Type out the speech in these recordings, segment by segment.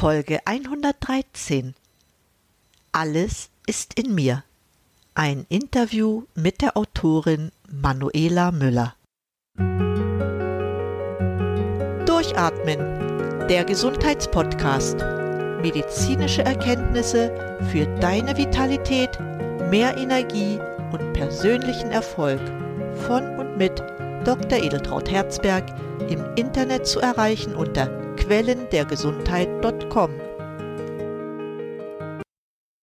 Folge 113. Alles ist in mir. Ein Interview mit der Autorin Manuela Müller. Durchatmen, der Gesundheitspodcast. Medizinische Erkenntnisse für deine Vitalität, mehr Energie und persönlichen Erfolg von und mit Dr. Edeltraut Herzberg im Internet zu erreichen unter quellendergesundheit.com.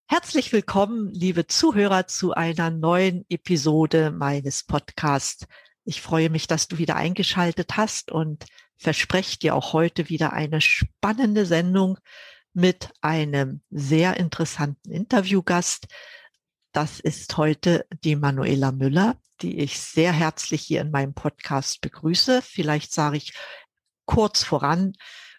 Herzlich willkommen, liebe Zuhörer, zu einer neuen Episode meines Podcasts. Ich freue mich, dass du wieder eingeschaltet hast und verspreche dir auch heute wieder eine spannende Sendung mit einem sehr interessanten Interviewgast. Das ist heute die Manuela Müller, die ich sehr herzlich hier in meinem Podcast begrüße. Vielleicht sage ich kurz voran,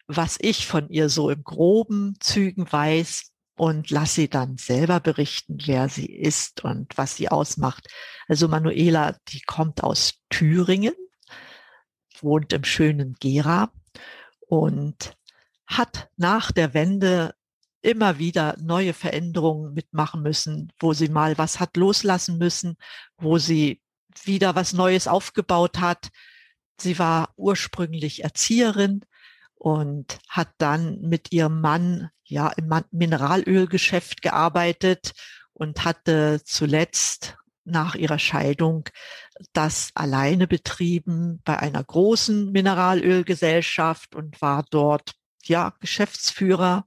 was ich von ihr so im groben Zügen weiß und lass sie dann selber berichten, wer sie ist und was sie ausmacht. Also Manuela, die kommt aus Thüringen, wohnt im schönen Gera und hat nach der Wende immer wieder neue Veränderungen mitmachen müssen, wo sie mal was hat loslassen müssen, wo sie wieder was Neues aufgebaut hat. Sie war ursprünglich Erzieherin und hat dann mit ihrem Mann ja im Mineralölgeschäft gearbeitet und hatte zuletzt nach ihrer Scheidung das alleine betrieben bei einer großen Mineralölgesellschaft und war dort ja Geschäftsführer,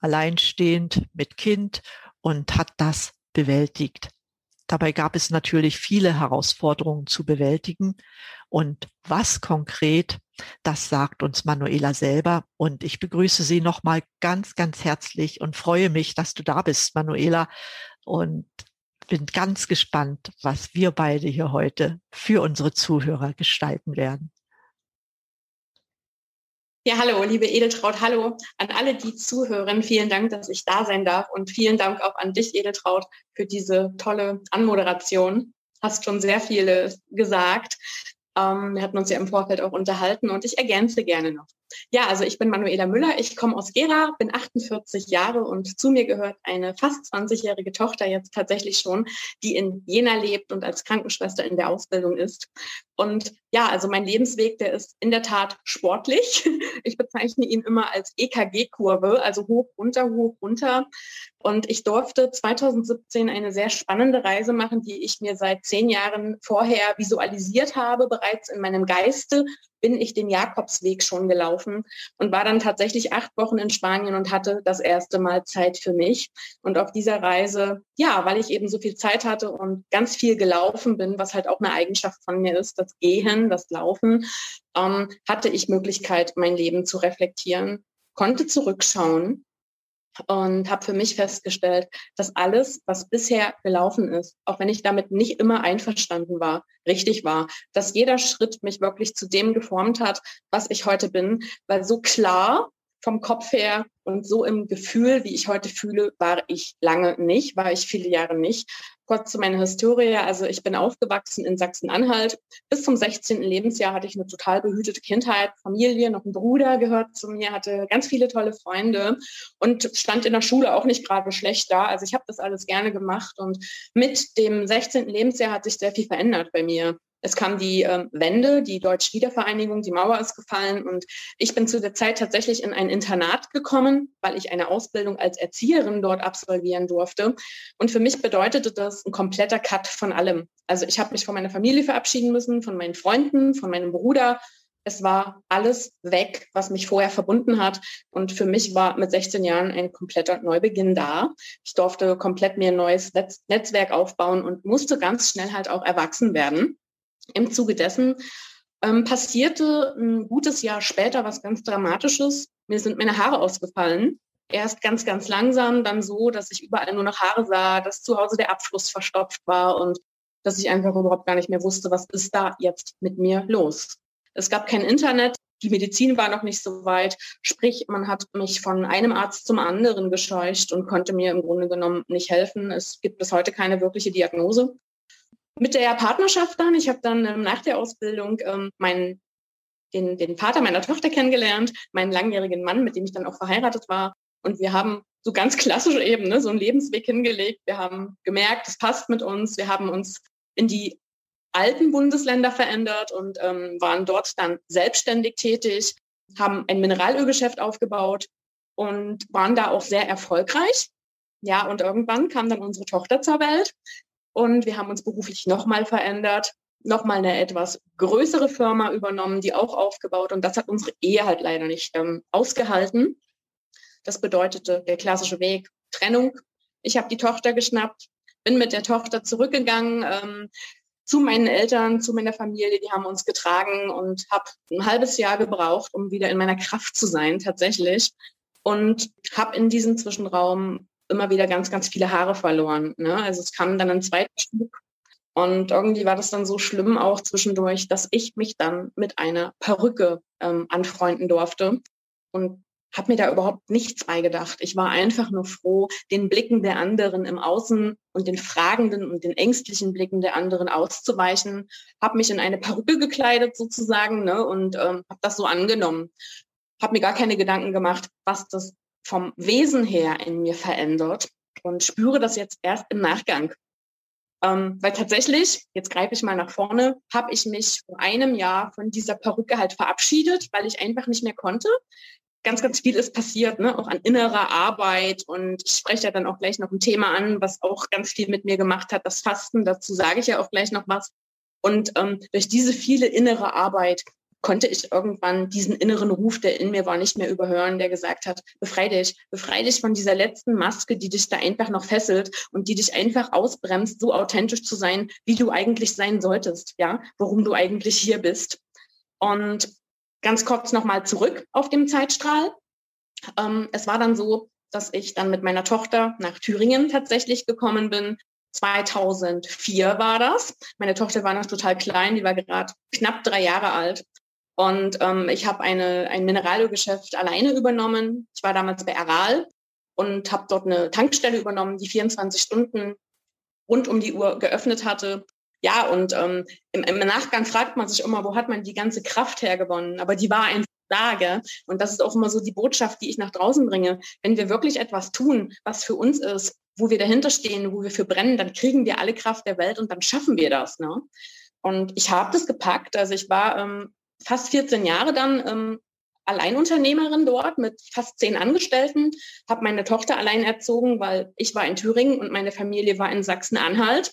alleinstehend mit Kind und hat das bewältigt. Dabei gab es natürlich viele Herausforderungen zu bewältigen. Und was konkret, das sagt uns Manuela selber. Und ich begrüße Sie nochmal ganz, ganz herzlich und freue mich, dass du da bist, Manuela. Und bin ganz gespannt, was wir beide hier heute für unsere Zuhörer gestalten werden. Ja, hallo, liebe Edeltraut, hallo an alle, die zuhören. Vielen Dank, dass ich da sein darf und vielen Dank auch an dich, Edeltraut, für diese tolle Anmoderation. Hast schon sehr viele gesagt. Ähm, wir hatten uns ja im Vorfeld auch unterhalten und ich ergänze gerne noch. Ja, also ich bin Manuela Müller, ich komme aus Gera, bin 48 Jahre und zu mir gehört eine fast 20-jährige Tochter jetzt tatsächlich schon, die in Jena lebt und als Krankenschwester in der Ausbildung ist. Und ja, also mein Lebensweg, der ist in der Tat sportlich. Ich bezeichne ihn immer als EKG-Kurve, also hoch, runter, hoch, runter. Und ich durfte 2017 eine sehr spannende Reise machen, die ich mir seit zehn Jahren vorher visualisiert habe, bereits in meinem Geiste bin ich den Jakobsweg schon gelaufen und war dann tatsächlich acht Wochen in Spanien und hatte das erste Mal Zeit für mich. Und auf dieser Reise, ja, weil ich eben so viel Zeit hatte und ganz viel gelaufen bin, was halt auch eine Eigenschaft von mir ist, das Gehen, das Laufen, ähm, hatte ich Möglichkeit, mein Leben zu reflektieren, konnte zurückschauen und habe für mich festgestellt, dass alles, was bisher gelaufen ist, auch wenn ich damit nicht immer einverstanden war, richtig war, dass jeder Schritt mich wirklich zu dem geformt hat, was ich heute bin, weil so klar vom Kopf her und so im Gefühl, wie ich heute fühle, war ich lange nicht, war ich viele Jahre nicht. Kurz zu meiner Historie. Also ich bin aufgewachsen in Sachsen-Anhalt. Bis zum 16. Lebensjahr hatte ich eine total behütete Kindheit, Familie, noch ein Bruder gehört zu mir, hatte ganz viele tolle Freunde und stand in der Schule auch nicht gerade schlecht da. Also ich habe das alles gerne gemacht und mit dem 16. Lebensjahr hat sich sehr viel verändert bei mir. Es kam die äh, Wende, die Deutsche Wiedervereinigung, die Mauer ist gefallen und ich bin zu der Zeit tatsächlich in ein Internat gekommen, weil ich eine Ausbildung als Erzieherin dort absolvieren durfte. Und für mich bedeutete das ein kompletter Cut von allem. Also ich habe mich von meiner Familie verabschieden müssen, von meinen Freunden, von meinem Bruder. Es war alles weg, was mich vorher verbunden hat. Und für mich war mit 16 Jahren ein kompletter Neubeginn da. Ich durfte komplett mir ein neues Netz Netzwerk aufbauen und musste ganz schnell halt auch erwachsen werden. Im Zuge dessen ähm, passierte ein gutes Jahr später was ganz Dramatisches. Mir sind meine Haare ausgefallen. Erst ganz, ganz langsam, dann so, dass ich überall nur noch Haare sah, dass zu Hause der Abfluss verstopft war und dass ich einfach überhaupt gar nicht mehr wusste, was ist da jetzt mit mir los. Es gab kein Internet, die Medizin war noch nicht so weit. Sprich, man hat mich von einem Arzt zum anderen gescheucht und konnte mir im Grunde genommen nicht helfen. Es gibt bis heute keine wirkliche Diagnose mit der Partnerschaft dann, ich habe dann ähm, nach der Ausbildung ähm, meinen, den, den Vater meiner Tochter kennengelernt, meinen langjährigen Mann, mit dem ich dann auch verheiratet war. Und wir haben so ganz klassisch eben ne, so einen Lebensweg hingelegt. Wir haben gemerkt, es passt mit uns. Wir haben uns in die alten Bundesländer verändert und ähm, waren dort dann selbstständig tätig, haben ein Mineralölgeschäft aufgebaut und waren da auch sehr erfolgreich. Ja, und irgendwann kam dann unsere Tochter zur Welt und wir haben uns beruflich nochmal verändert, nochmal eine etwas größere Firma übernommen, die auch aufgebaut und das hat unsere Ehe halt leider nicht ähm, ausgehalten. Das bedeutete der klassische Weg Trennung. Ich habe die Tochter geschnappt, bin mit der Tochter zurückgegangen ähm, zu meinen Eltern, zu meiner Familie. Die haben uns getragen und habe ein halbes Jahr gebraucht, um wieder in meiner Kraft zu sein tatsächlich. Und habe in diesem Zwischenraum immer wieder ganz, ganz viele Haare verloren. Ne? Also es kam dann ein zweiter Stück. Und irgendwie war das dann so schlimm auch zwischendurch, dass ich mich dann mit einer Perücke ähm, anfreunden durfte. Und habe mir da überhaupt nichts beigedacht. Ich war einfach nur froh, den Blicken der anderen im Außen und den fragenden und den ängstlichen Blicken der anderen auszuweichen. Habe mich in eine Perücke gekleidet sozusagen ne, und ähm, habe das so angenommen. Habe mir gar keine Gedanken gemacht, was das vom Wesen her in mir verändert und spüre das jetzt erst im Nachgang. Ähm, weil tatsächlich, jetzt greife ich mal nach vorne, habe ich mich vor einem Jahr von dieser Perücke halt verabschiedet, weil ich einfach nicht mehr konnte ganz, ganz viel ist passiert, ne? auch an innerer Arbeit. Und ich spreche ja dann auch gleich noch ein Thema an, was auch ganz viel mit mir gemacht hat, das Fasten. Dazu sage ich ja auch gleich noch was. Und ähm, durch diese viele innere Arbeit konnte ich irgendwann diesen inneren Ruf, der in mir war, nicht mehr überhören, der gesagt hat, befrei dich, befrei dich von dieser letzten Maske, die dich da einfach noch fesselt und die dich einfach ausbremst, so authentisch zu sein, wie du eigentlich sein solltest, ja, warum du eigentlich hier bist. Und Ganz kurz nochmal zurück auf dem Zeitstrahl. Ähm, es war dann so, dass ich dann mit meiner Tochter nach Thüringen tatsächlich gekommen bin. 2004 war das. Meine Tochter war noch total klein, die war gerade knapp drei Jahre alt. Und ähm, ich habe eine, ein Mineralölgeschäft alleine übernommen. Ich war damals bei Aral und habe dort eine Tankstelle übernommen, die 24 Stunden rund um die Uhr geöffnet hatte ja, und ähm, im, im, Nachgang fragt man sich immer, wo hat man die ganze Kraft hergewonnen? Aber die war einfach da, gell? Und das ist auch immer so die Botschaft, die ich nach draußen bringe. Wenn wir wirklich etwas tun, was für uns ist, wo wir dahinter stehen, wo wir für brennen, dann kriegen wir alle Kraft der Welt und dann schaffen wir das. Ne? Und ich habe das gepackt. Also ich war ähm, fast 14 Jahre dann ähm, Alleinunternehmerin dort mit fast zehn Angestellten, habe meine Tochter allein erzogen, weil ich war in Thüringen und meine Familie war in Sachsen-Anhalt.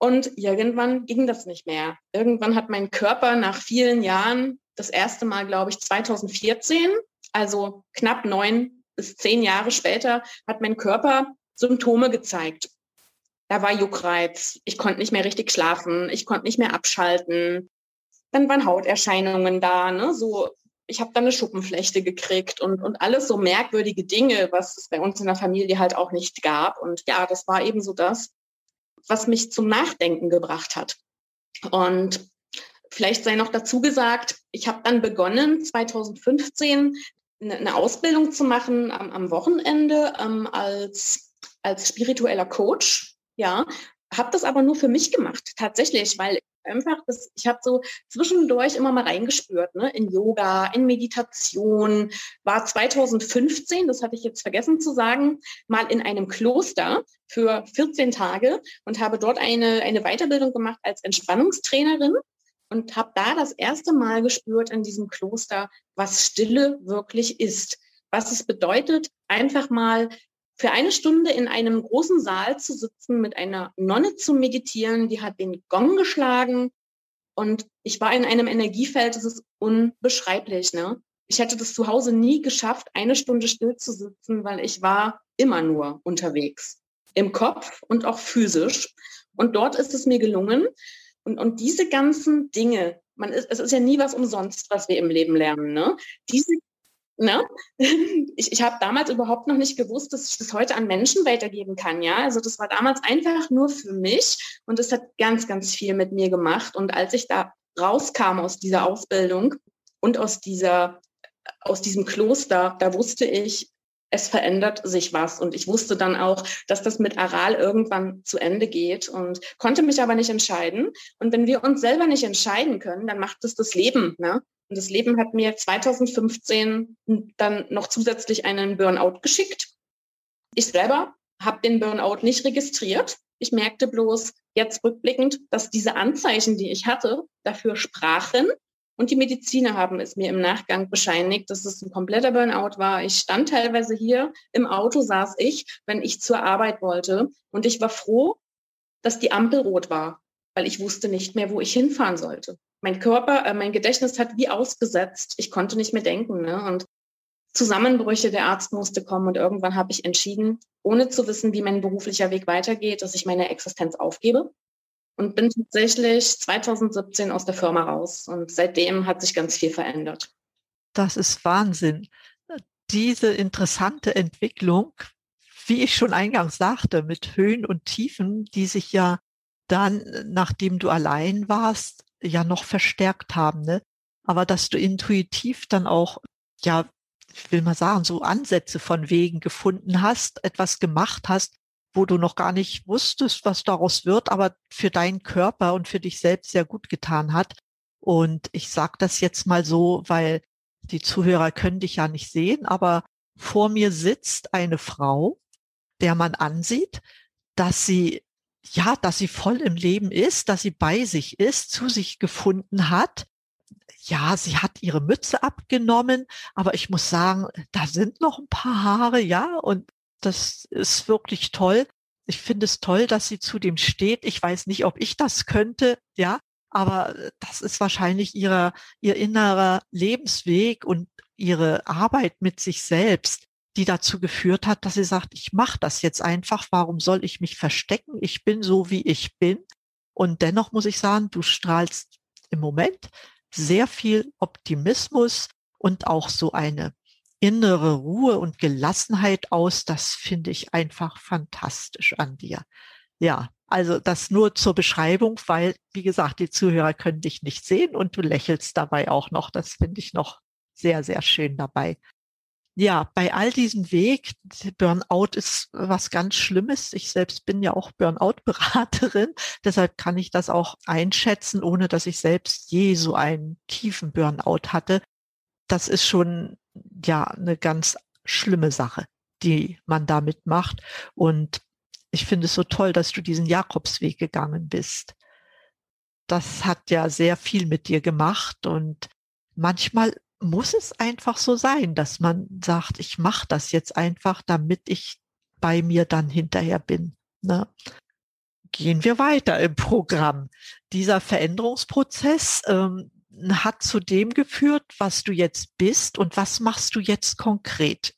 Und irgendwann ging das nicht mehr. Irgendwann hat mein Körper nach vielen Jahren, das erste Mal, glaube ich, 2014, also knapp neun bis zehn Jahre später, hat mein Körper Symptome gezeigt. Da war Juckreiz, ich konnte nicht mehr richtig schlafen, ich konnte nicht mehr abschalten. Dann waren Hauterscheinungen da, ne? so ich habe dann eine Schuppenflechte gekriegt und, und alles so merkwürdige Dinge, was es bei uns in der Familie halt auch nicht gab. Und ja, das war eben so das, was mich zum Nachdenken gebracht hat. Und vielleicht sei noch dazu gesagt, ich habe dann begonnen, 2015 eine Ausbildung zu machen am, am Wochenende ähm, als, als spiritueller Coach. Ja, habe das aber nur für mich gemacht, tatsächlich, weil einfach, das, ich habe so zwischendurch immer mal reingespürt, ne, in Yoga, in Meditation. War 2015, das hatte ich jetzt vergessen zu sagen, mal in einem Kloster für 14 Tage und habe dort eine, eine Weiterbildung gemacht als Entspannungstrainerin und habe da das erste Mal gespürt in diesem Kloster, was Stille wirklich ist. Was es bedeutet, einfach mal für eine Stunde in einem großen Saal zu sitzen, mit einer Nonne zu meditieren, die hat den Gong geschlagen und ich war in einem Energiefeld, das ist unbeschreiblich. Ne? Ich hätte das zu Hause nie geschafft, eine Stunde still zu sitzen, weil ich war immer nur unterwegs, im Kopf und auch physisch. Und dort ist es mir gelungen. Und, und diese ganzen Dinge, man ist, es ist ja nie was umsonst, was wir im Leben lernen. Ne? Diese Ne? Ich, ich habe damals überhaupt noch nicht gewusst, dass ich das heute an Menschen weitergeben kann. Ja, also das war damals einfach nur für mich und es hat ganz, ganz viel mit mir gemacht. Und als ich da rauskam aus dieser Ausbildung und aus dieser, aus diesem Kloster, da wusste ich, es verändert sich was. Und ich wusste dann auch, dass das mit Aral irgendwann zu Ende geht und konnte mich aber nicht entscheiden. Und wenn wir uns selber nicht entscheiden können, dann macht es das Leben. Ne? Und das Leben hat mir 2015 dann noch zusätzlich einen Burnout geschickt. Ich selber habe den Burnout nicht registriert. Ich merkte bloß jetzt rückblickend, dass diese Anzeichen, die ich hatte, dafür sprachen. Und die Mediziner haben es mir im Nachgang bescheinigt, dass es ein kompletter Burnout war. Ich stand teilweise hier im Auto, saß ich, wenn ich zur Arbeit wollte. Und ich war froh, dass die Ampel rot war, weil ich wusste nicht mehr, wo ich hinfahren sollte. Mein Körper, äh, mein Gedächtnis hat wie ausgesetzt. Ich konnte nicht mehr denken. Ne? Und Zusammenbrüche, der Arzt musste kommen und irgendwann habe ich entschieden, ohne zu wissen, wie mein beruflicher Weg weitergeht, dass ich meine Existenz aufgebe und bin tatsächlich 2017 aus der Firma raus und seitdem hat sich ganz viel verändert. Das ist Wahnsinn. Diese interessante Entwicklung, wie ich schon eingangs sagte, mit Höhen und Tiefen, die sich ja dann, nachdem du allein warst, ja noch verstärkt haben. Ne? Aber dass du intuitiv dann auch ja ich will mal sagen, so Ansätze von Wegen gefunden hast, etwas gemacht hast, wo du noch gar nicht wusstest, was daraus wird, aber für deinen Körper und für dich selbst sehr gut getan hat. Und ich sage das jetzt mal so, weil die Zuhörer können dich ja nicht sehen, aber vor mir sitzt eine Frau, der man ansieht, dass sie ja, dass sie voll im Leben ist, dass sie bei sich ist, zu sich gefunden hat ja, sie hat ihre Mütze abgenommen, aber ich muss sagen, da sind noch ein paar Haare, ja, und das ist wirklich toll. Ich finde es toll, dass sie zu dem steht. Ich weiß nicht, ob ich das könnte, ja, aber das ist wahrscheinlich ihrer, ihr innerer Lebensweg und ihre Arbeit mit sich selbst, die dazu geführt hat, dass sie sagt, ich mache das jetzt einfach. Warum soll ich mich verstecken? Ich bin so, wie ich bin. Und dennoch muss ich sagen, du strahlst im Moment sehr viel Optimismus und auch so eine innere Ruhe und Gelassenheit aus. Das finde ich einfach fantastisch an dir. Ja, also das nur zur Beschreibung, weil, wie gesagt, die Zuhörer können dich nicht sehen und du lächelst dabei auch noch. Das finde ich noch sehr, sehr schön dabei ja, bei all diesem Weg, Burnout ist was ganz Schlimmes. Ich selbst bin ja auch Burnout-Beraterin. Deshalb kann ich das auch einschätzen, ohne dass ich selbst je so einen tiefen Burnout hatte. Das ist schon, ja, eine ganz schlimme Sache, die man damit macht. Und ich finde es so toll, dass du diesen Jakobsweg gegangen bist. Das hat ja sehr viel mit dir gemacht und manchmal muss es einfach so sein, dass man sagt, ich mache das jetzt einfach, damit ich bei mir dann hinterher bin. Ne? Gehen wir weiter im Programm. Dieser Veränderungsprozess ähm, hat zu dem geführt, was du jetzt bist und was machst du jetzt konkret?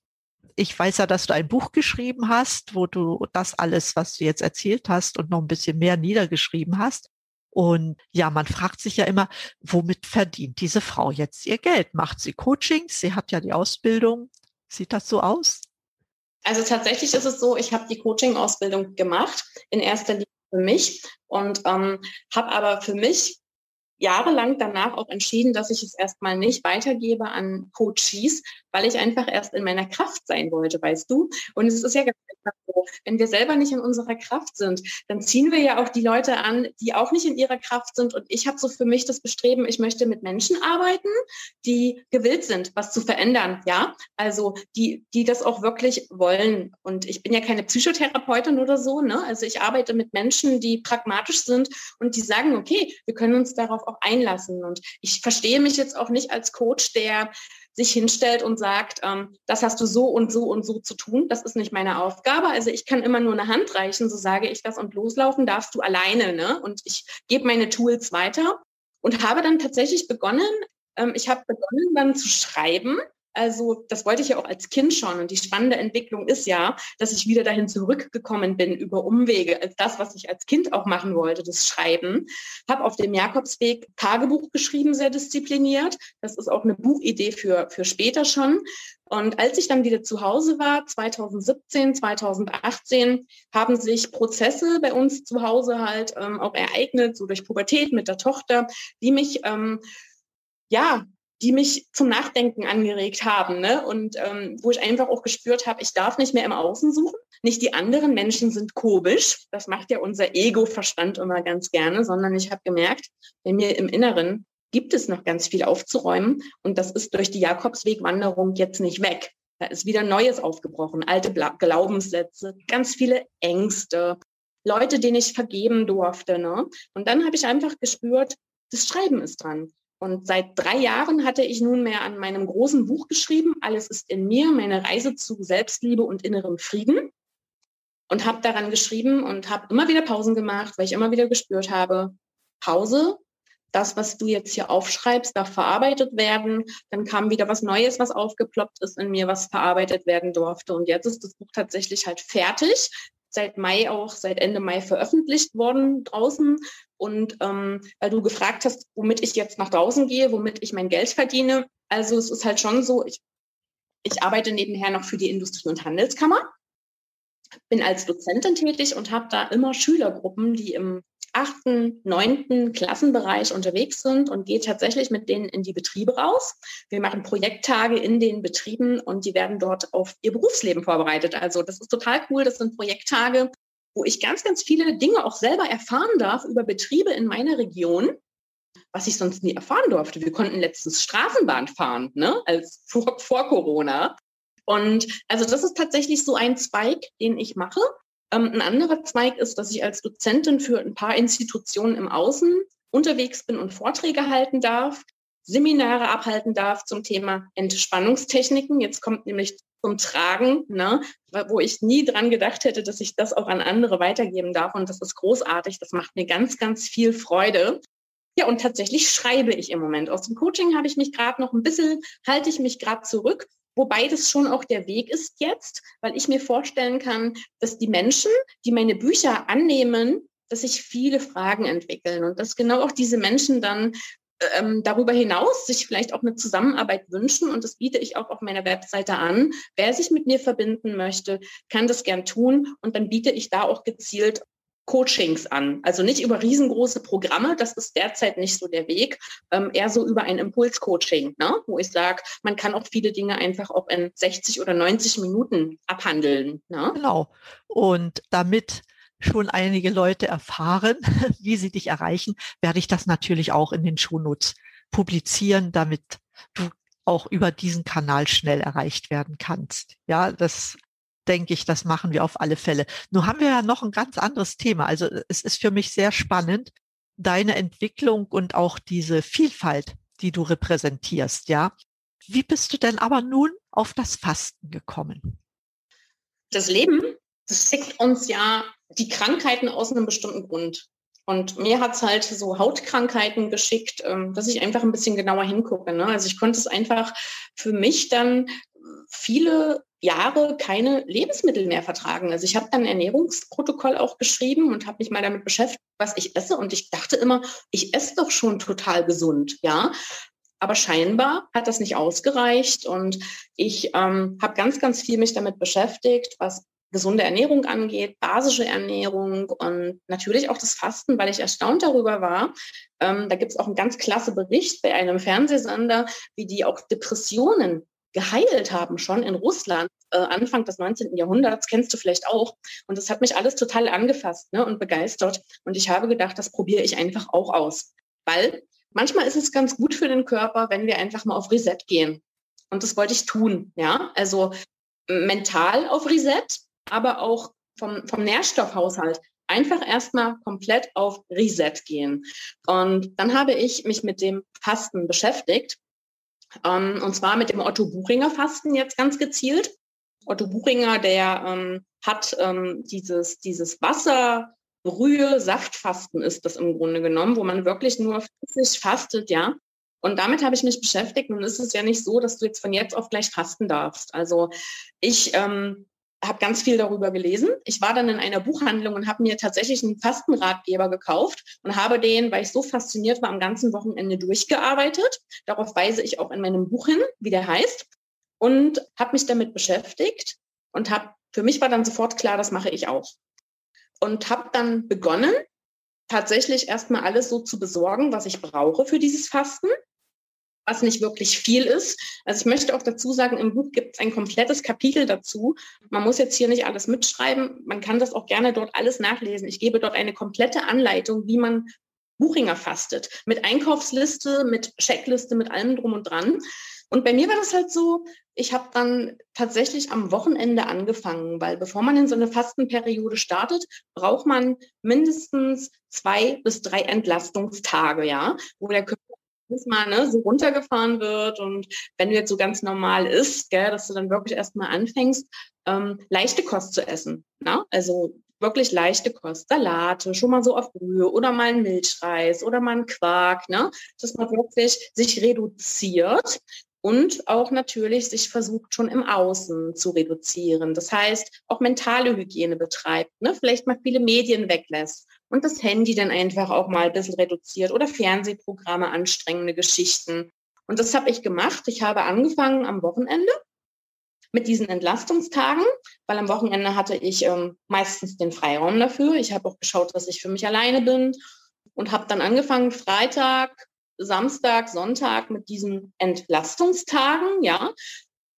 Ich weiß ja, dass du ein Buch geschrieben hast, wo du das alles, was du jetzt erzählt hast und noch ein bisschen mehr niedergeschrieben hast. Und ja, man fragt sich ja immer, womit verdient diese Frau jetzt ihr Geld? Macht sie Coachings? Sie hat ja die Ausbildung. Sieht das so aus? Also tatsächlich ist es so, ich habe die Coaching-Ausbildung gemacht, in erster Linie für mich und ähm, habe aber für mich jahrelang danach auch entschieden, dass ich es erstmal nicht weitergebe an Coaches, weil ich einfach erst in meiner Kraft sein wollte, weißt du? Und es ist ja ganz einfach so, wenn wir selber nicht in unserer Kraft sind, dann ziehen wir ja auch die Leute an, die auch nicht in ihrer Kraft sind. Und ich habe so für mich das Bestreben, ich möchte mit Menschen arbeiten, die gewillt sind, was zu verändern, ja? Also die, die das auch wirklich wollen. Und ich bin ja keine Psychotherapeutin oder so, ne? Also ich arbeite mit Menschen, die pragmatisch sind und die sagen, okay, wir können uns darauf auch einlassen. Und ich verstehe mich jetzt auch nicht als Coach, der sich hinstellt und sagt, ähm, das hast du so und so und so zu tun. Das ist nicht meine Aufgabe. Also ich kann immer nur eine Hand reichen, so sage ich das und loslaufen darfst du alleine. Ne? Und ich gebe meine Tools weiter und habe dann tatsächlich begonnen, ähm, ich habe begonnen dann zu schreiben also das wollte ich ja auch als Kind schon. Und die spannende Entwicklung ist ja, dass ich wieder dahin zurückgekommen bin über Umwege, als das, was ich als Kind auch machen wollte, das Schreiben. Habe auf dem Jakobsweg Tagebuch geschrieben, sehr diszipliniert. Das ist auch eine Buchidee für, für später schon. Und als ich dann wieder zu Hause war, 2017, 2018, haben sich Prozesse bei uns zu Hause halt ähm, auch ereignet, so durch Pubertät mit der Tochter, die mich ähm, ja die mich zum Nachdenken angeregt haben. Ne? Und ähm, wo ich einfach auch gespürt habe, ich darf nicht mehr im Außen suchen. Nicht die anderen Menschen sind komisch. Das macht ja unser Ego-Verstand immer ganz gerne, sondern ich habe gemerkt, bei mir im Inneren gibt es noch ganz viel aufzuräumen. Und das ist durch die Jakobswegwanderung jetzt nicht weg. Da ist wieder Neues aufgebrochen, alte Glaubenssätze, ganz viele Ängste, Leute, denen ich vergeben durfte. Ne? Und dann habe ich einfach gespürt, das Schreiben ist dran. Und seit drei Jahren hatte ich nunmehr an meinem großen Buch geschrieben, Alles ist in mir, meine Reise zu Selbstliebe und innerem Frieden. Und habe daran geschrieben und habe immer wieder Pausen gemacht, weil ich immer wieder gespürt habe, Pause, das, was du jetzt hier aufschreibst, darf verarbeitet werden. Dann kam wieder was Neues, was aufgeploppt ist in mir, was verarbeitet werden durfte. Und jetzt ist das Buch tatsächlich halt fertig seit Mai auch, seit Ende Mai veröffentlicht worden draußen. Und ähm, weil du gefragt hast, womit ich jetzt nach draußen gehe, womit ich mein Geld verdiene. Also es ist halt schon so, ich, ich arbeite nebenher noch für die Industrie- und Handelskammer, bin als Dozentin tätig und habe da immer Schülergruppen, die im achten, neunten Klassenbereich unterwegs sind und gehe tatsächlich mit denen in die Betriebe raus. Wir machen Projekttage in den Betrieben und die werden dort auf ihr Berufsleben vorbereitet. Also das ist total cool. Das sind Projekttage, wo ich ganz, ganz viele Dinge auch selber erfahren darf über Betriebe in meiner Region, was ich sonst nie erfahren durfte. Wir konnten letztens Straßenbahn fahren, ne, als vor, vor Corona. Und also das ist tatsächlich so ein Zweig, den ich mache. Ähm, ein anderer Zweig ist, dass ich als Dozentin für ein paar Institutionen im Außen unterwegs bin und Vorträge halten darf, Seminare abhalten darf zum Thema Entspannungstechniken. Jetzt kommt nämlich zum Tragen, ne, wo ich nie dran gedacht hätte, dass ich das auch an andere weitergeben darf. Und das ist großartig. Das macht mir ganz, ganz viel Freude. Ja, und tatsächlich schreibe ich im Moment. Aus dem Coaching habe ich mich gerade noch ein bisschen, halte ich mich gerade zurück Wobei das schon auch der Weg ist jetzt, weil ich mir vorstellen kann, dass die Menschen, die meine Bücher annehmen, dass sich viele Fragen entwickeln und dass genau auch diese Menschen dann ähm, darüber hinaus sich vielleicht auch eine Zusammenarbeit wünschen und das biete ich auch auf meiner Webseite an. Wer sich mit mir verbinden möchte, kann das gern tun und dann biete ich da auch gezielt Coachings an. Also nicht über riesengroße Programme, das ist derzeit nicht so der Weg, ähm, eher so über ein Impulscoaching, ne? wo ich sage, man kann auch viele Dinge einfach auch in 60 oder 90 Minuten abhandeln. Ne? Genau. Und damit schon einige Leute erfahren, wie sie dich erreichen, werde ich das natürlich auch in den Shownotes publizieren, damit du auch über diesen Kanal schnell erreicht werden kannst. Ja, das denke ich, das machen wir auf alle Fälle. Nur haben wir ja noch ein ganz anderes Thema. Also es ist für mich sehr spannend, deine Entwicklung und auch diese Vielfalt, die du repräsentierst, ja. Wie bist du denn aber nun auf das Fasten gekommen? Das Leben, das schickt uns ja die Krankheiten aus einem bestimmten Grund. Und mir hat es halt so Hautkrankheiten geschickt, ähm, dass ich einfach ein bisschen genauer hingucke. Ne? Also ich konnte es einfach für mich dann viele Jahre keine Lebensmittel mehr vertragen. Also ich habe ein Ernährungsprotokoll auch geschrieben und habe mich mal damit beschäftigt, was ich esse. Und ich dachte immer, ich esse doch schon total gesund, ja. Aber scheinbar hat das nicht ausgereicht und ich ähm, habe ganz, ganz viel mich damit beschäftigt, was gesunde Ernährung angeht, basische Ernährung und natürlich auch das Fasten, weil ich erstaunt darüber war. Ähm, da gibt es auch einen ganz klasse Bericht bei einem Fernsehsender, wie die auch Depressionen geheilt haben, schon in Russland, äh, Anfang des 19. Jahrhunderts, kennst du vielleicht auch. Und das hat mich alles total angefasst ne, und begeistert. Und ich habe gedacht, das probiere ich einfach auch aus. Weil manchmal ist es ganz gut für den Körper, wenn wir einfach mal auf Reset gehen. Und das wollte ich tun. Ja, also mental auf Reset, aber auch vom, vom Nährstoffhaushalt einfach erstmal komplett auf Reset gehen. Und dann habe ich mich mit dem Fasten beschäftigt ähm, und zwar mit dem Otto Buchinger Fasten jetzt ganz gezielt. Otto Buchinger, der ähm, hat ähm, dieses, dieses Wasser, Brühe, Saftfasten ist das im Grunde genommen, wo man wirklich nur flüssig fastet, ja. Und damit habe ich mich beschäftigt. Nun ist es ja nicht so, dass du jetzt von jetzt auf gleich fasten darfst. Also ich ähm, habe ganz viel darüber gelesen. Ich war dann in einer Buchhandlung und habe mir tatsächlich einen Fastenratgeber gekauft und habe den, weil ich so fasziniert war, am ganzen Wochenende durchgearbeitet. Darauf weise ich auch in meinem Buch hin, wie der heißt, und habe mich damit beschäftigt und habe, für mich war dann sofort klar, das mache ich auch. Und habe dann begonnen, tatsächlich erstmal alles so zu besorgen, was ich brauche für dieses Fasten was nicht wirklich viel ist. Also ich möchte auch dazu sagen, im Buch gibt es ein komplettes Kapitel dazu. Man muss jetzt hier nicht alles mitschreiben. Man kann das auch gerne dort alles nachlesen. Ich gebe dort eine komplette Anleitung, wie man Buchinger fastet. Mit Einkaufsliste, mit Checkliste, mit allem drum und dran. Und bei mir war das halt so, ich habe dann tatsächlich am Wochenende angefangen, weil bevor man in so eine Fastenperiode startet, braucht man mindestens zwei bis drei Entlastungstage, ja, wo der Körper mal ne, so runtergefahren wird und wenn du jetzt so ganz normal isst, dass du dann wirklich erstmal anfängst, ähm, leichte Kost zu essen. Ne? Also wirklich leichte Kost, Salate, schon mal so auf Brühe oder mal ein Milchreis oder mal ein Quark, ne? dass man wirklich sich reduziert und auch natürlich sich versucht schon im Außen zu reduzieren. Das heißt, auch mentale Hygiene betreibt, ne? vielleicht mal viele Medien weglässt und das Handy dann einfach auch mal ein bisschen reduziert oder Fernsehprogramme, anstrengende Geschichten. Und das habe ich gemacht. Ich habe angefangen am Wochenende mit diesen Entlastungstagen, weil am Wochenende hatte ich ähm, meistens den Freiraum dafür. Ich habe auch geschaut, dass ich für mich alleine bin und habe dann angefangen, Freitag, Samstag, Sonntag mit diesen Entlastungstagen, ja,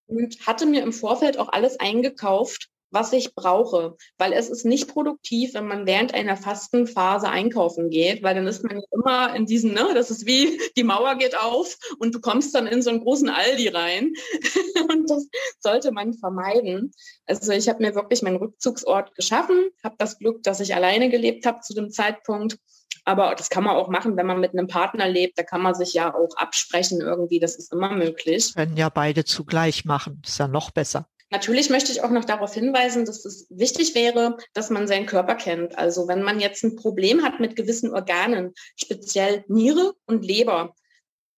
und hatte mir im Vorfeld auch alles eingekauft, was ich brauche, weil es ist nicht produktiv, wenn man während einer Fastenphase einkaufen geht, weil dann ist man immer in diesen, ne, das ist wie die Mauer geht auf und du kommst dann in so einen großen Aldi rein und das sollte man vermeiden. Also ich habe mir wirklich meinen Rückzugsort geschaffen, habe das Glück, dass ich alleine gelebt habe zu dem Zeitpunkt. Aber das kann man auch machen, wenn man mit einem Partner lebt. Da kann man sich ja auch absprechen irgendwie. Das ist immer möglich. Können ja beide zugleich machen. Ist ja noch besser. Natürlich möchte ich auch noch darauf hinweisen, dass es wichtig wäre, dass man seinen Körper kennt. Also wenn man jetzt ein Problem hat mit gewissen Organen, speziell Niere und Leber,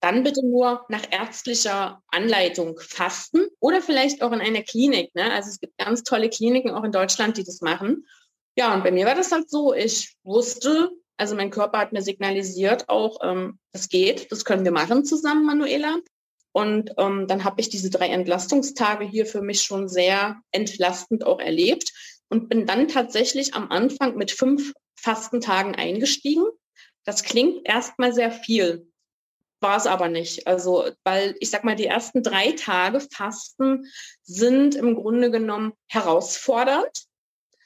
dann bitte nur nach ärztlicher Anleitung fasten oder vielleicht auch in einer Klinik. Ne? Also es gibt ganz tolle Kliniken auch in Deutschland, die das machen. Ja, und bei mir war das halt so, ich wusste, also mein Körper hat mir signalisiert auch, ähm, das geht, das können wir machen zusammen, Manuela. Und ähm, dann habe ich diese drei Entlastungstage hier für mich schon sehr entlastend auch erlebt und bin dann tatsächlich am Anfang mit fünf Fastentagen eingestiegen. Das klingt erstmal sehr viel, war es aber nicht. Also, weil ich sag mal, die ersten drei Tage Fasten sind im Grunde genommen herausfordernd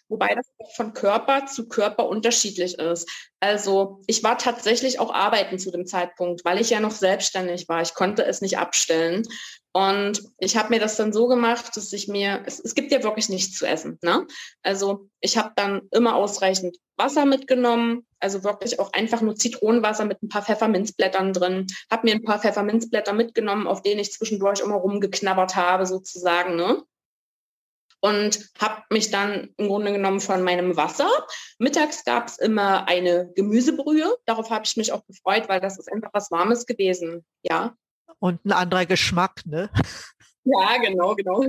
wobei das von Körper zu Körper unterschiedlich ist. Also ich war tatsächlich auch arbeiten zu dem Zeitpunkt, weil ich ja noch selbstständig war. Ich konnte es nicht abstellen. Und ich habe mir das dann so gemacht, dass ich mir, es, es gibt ja wirklich nichts zu essen. Ne? Also ich habe dann immer ausreichend Wasser mitgenommen, also wirklich auch einfach nur Zitronenwasser mit ein paar Pfefferminzblättern drin. Habe mir ein paar Pfefferminzblätter mitgenommen, auf denen ich zwischendurch immer rumgeknabbert habe sozusagen. Ne? Und habe mich dann im Grunde genommen von meinem Wasser. Mittags gab es immer eine Gemüsebrühe. Darauf habe ich mich auch gefreut, weil das ist einfach was Warmes gewesen. Ja. Und ein anderer Geschmack, ne? Ja, genau, genau.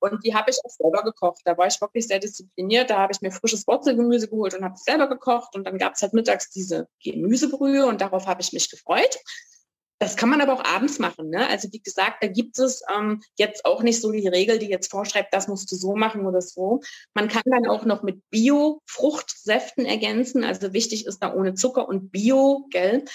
Und die habe ich auch selber gekocht. Da war ich wirklich sehr diszipliniert. Da habe ich mir frisches Wurzelgemüse geholt und habe es selber gekocht. Und dann gab es halt mittags diese Gemüsebrühe und darauf habe ich mich gefreut. Das kann man aber auch abends machen. Ne? Also wie gesagt, da gibt es ähm, jetzt auch nicht so die Regel, die jetzt vorschreibt, das musst du so machen oder so. Man kann dann auch noch mit Bio-Fruchtsäften ergänzen. Also wichtig ist da ohne Zucker und Bio, gell?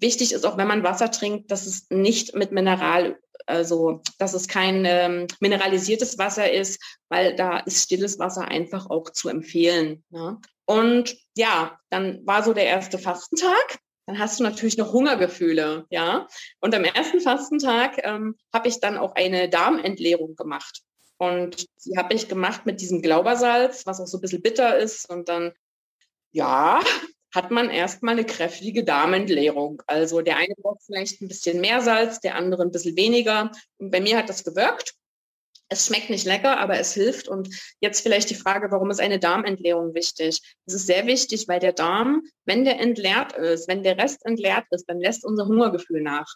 Wichtig ist auch, wenn man Wasser trinkt, dass es nicht mit Mineral, also dass es kein ähm, mineralisiertes Wasser ist, weil da ist stilles Wasser einfach auch zu empfehlen. Ne? Und ja, dann war so der erste Fastentag dann hast du natürlich noch Hungergefühle, ja. Und am ersten Fastentag ähm, habe ich dann auch eine Darmentleerung gemacht. Und die habe ich gemacht mit diesem Glaubersalz, was auch so ein bisschen bitter ist. Und dann, ja, hat man erstmal eine kräftige Darmentleerung. Also der eine braucht vielleicht ein bisschen mehr Salz, der andere ein bisschen weniger. Und bei mir hat das gewirkt. Es schmeckt nicht lecker, aber es hilft. Und jetzt vielleicht die Frage, warum ist eine Darmentleerung wichtig? Es ist sehr wichtig, weil der Darm, wenn der entleert ist, wenn der Rest entleert ist, dann lässt unser Hungergefühl nach.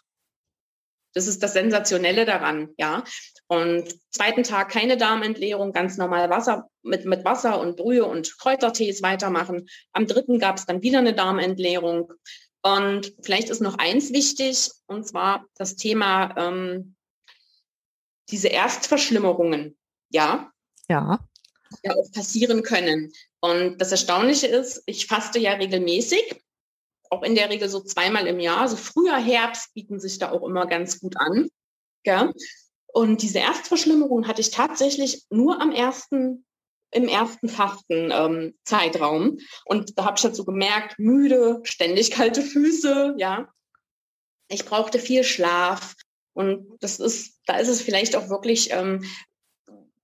Das ist das Sensationelle daran, ja. Und zweiten Tag keine Darmentleerung, ganz normal Wasser mit, mit Wasser und Brühe und Kräutertees weitermachen. Am dritten gab es dann wieder eine Darmentleerung. Und vielleicht ist noch eins wichtig, und zwar das Thema ähm, diese Erstverschlimmerungen, ja, ja, ja auch passieren können. Und das Erstaunliche ist, ich faste ja regelmäßig, auch in der Regel so zweimal im Jahr. Also Frühjahr, Herbst bieten sich da auch immer ganz gut an. Ja. Und diese Erstverschlimmerung hatte ich tatsächlich nur am ersten im ersten Fasten-Zeitraum. Ähm, und da habe ich dazu gemerkt, müde, ständig kalte Füße, ja. Ich brauchte viel Schlaf. Und das ist, da ist es vielleicht auch wirklich ähm,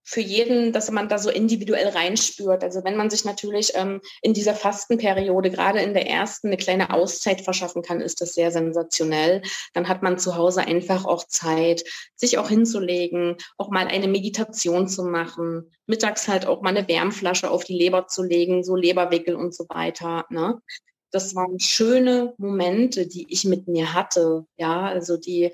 für jeden, dass man da so individuell reinspürt. Also wenn man sich natürlich ähm, in dieser Fastenperiode, gerade in der ersten, eine kleine Auszeit verschaffen kann, ist das sehr sensationell. Dann hat man zu Hause einfach auch Zeit, sich auch hinzulegen, auch mal eine Meditation zu machen, mittags halt auch mal eine Wärmflasche auf die Leber zu legen, so Leberwickel und so weiter. Ne? Das waren schöne Momente, die ich mit mir hatte. Ja, also die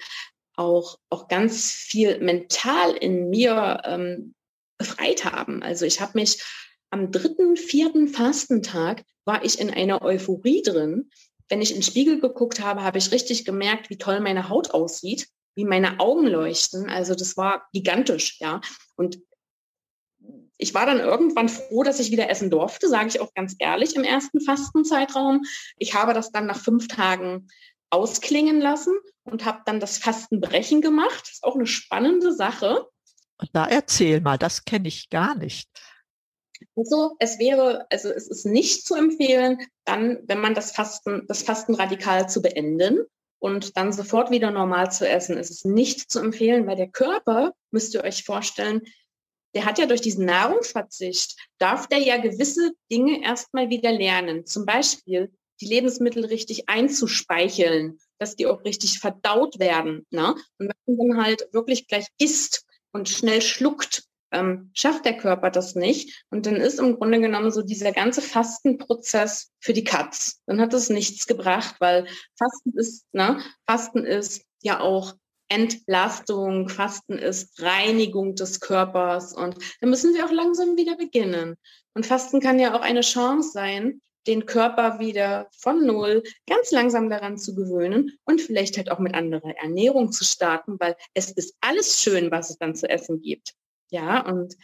auch, auch ganz viel mental in mir ähm, befreit haben. Also ich habe mich am dritten, vierten Fastentag war ich in einer Euphorie drin. Wenn ich in den Spiegel geguckt habe, habe ich richtig gemerkt, wie toll meine Haut aussieht, wie meine Augen leuchten. Also das war gigantisch, ja. Und ich war dann irgendwann froh, dass ich wieder essen durfte, sage ich auch ganz ehrlich, im ersten Fastenzeitraum. Ich habe das dann nach fünf Tagen ausklingen lassen und habe dann das Fastenbrechen gemacht. Das ist auch eine spannende Sache. Da erzähl mal, das kenne ich gar nicht. Also es wäre, also es ist nicht zu empfehlen, dann, wenn man das Fasten, das Fasten radikal zu beenden und dann sofort wieder normal zu essen, ist es nicht zu empfehlen, weil der Körper, müsst ihr euch vorstellen, der hat ja durch diesen Nahrungsverzicht, darf der ja gewisse Dinge erstmal wieder lernen. Zum Beispiel die Lebensmittel richtig einzuspeicheln, dass die auch richtig verdaut werden. Ne? Und wenn man dann halt wirklich gleich isst, und schnell schluckt, ähm, schafft der Körper das nicht. Und dann ist im Grunde genommen so dieser ganze Fastenprozess für die Katz. Dann hat es nichts gebracht, weil Fasten ist, ne, Fasten ist ja auch Entlastung, Fasten ist Reinigung des Körpers und da müssen wir auch langsam wieder beginnen. Und Fasten kann ja auch eine Chance sein, den Körper wieder von Null ganz langsam daran zu gewöhnen und vielleicht halt auch mit anderer Ernährung zu starten, weil es ist alles schön, was es dann zu essen gibt. Ja, und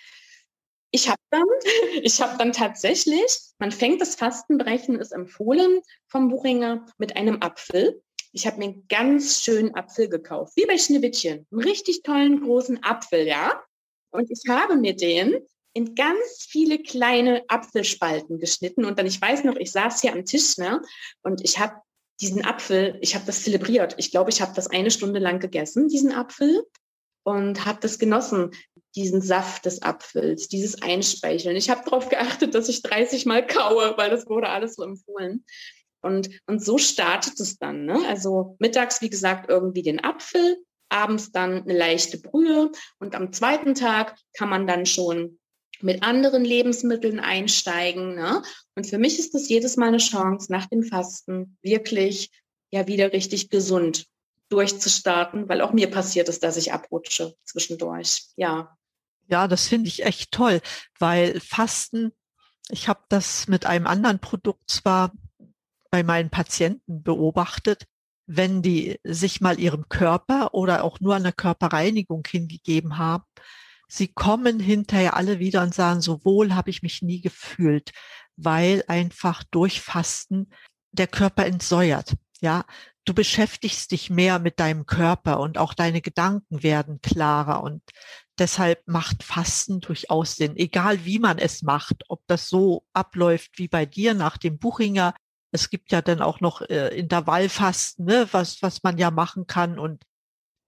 ich habe dann, ich habe dann tatsächlich, man fängt das Fastenbrechen, ist empfohlen vom Buchinger mit einem Apfel. Ich habe mir einen ganz schönen Apfel gekauft, wie bei Schneewittchen, einen richtig tollen großen Apfel, ja. Und ich habe mir den in ganz viele kleine Apfelspalten geschnitten. Und dann, ich weiß noch, ich saß hier am Tisch ne, und ich habe diesen Apfel, ich habe das zelebriert. Ich glaube, ich habe das eine Stunde lang gegessen, diesen Apfel, und habe das genossen, diesen Saft des Apfels, dieses Einspeicheln. Ich habe darauf geachtet, dass ich 30 Mal kaue, weil das wurde alles so empfohlen. Und, und so startet es dann. Ne? Also mittags, wie gesagt, irgendwie den Apfel, abends dann eine leichte Brühe und am zweiten Tag kann man dann schon mit anderen Lebensmitteln einsteigen. Ne? Und für mich ist das jedes Mal eine Chance, nach dem Fasten wirklich ja wieder richtig gesund durchzustarten, weil auch mir passiert ist, dass ich abrutsche zwischendurch. Ja. Ja, das finde ich echt toll, weil Fasten, ich habe das mit einem anderen Produkt zwar bei meinen Patienten beobachtet, wenn die sich mal ihrem Körper oder auch nur der Körperreinigung hingegeben haben, sie kommen hinterher alle wieder und sagen, so wohl habe ich mich nie gefühlt, weil einfach durch Fasten der Körper entsäuert. Ja, du beschäftigst dich mehr mit deinem Körper und auch deine Gedanken werden klarer und deshalb macht Fasten durchaus Sinn, egal wie man es macht, ob das so abläuft wie bei dir nach dem Buchinger. Es gibt ja dann auch noch äh, Intervallfasten, ne, was, was man ja machen kann und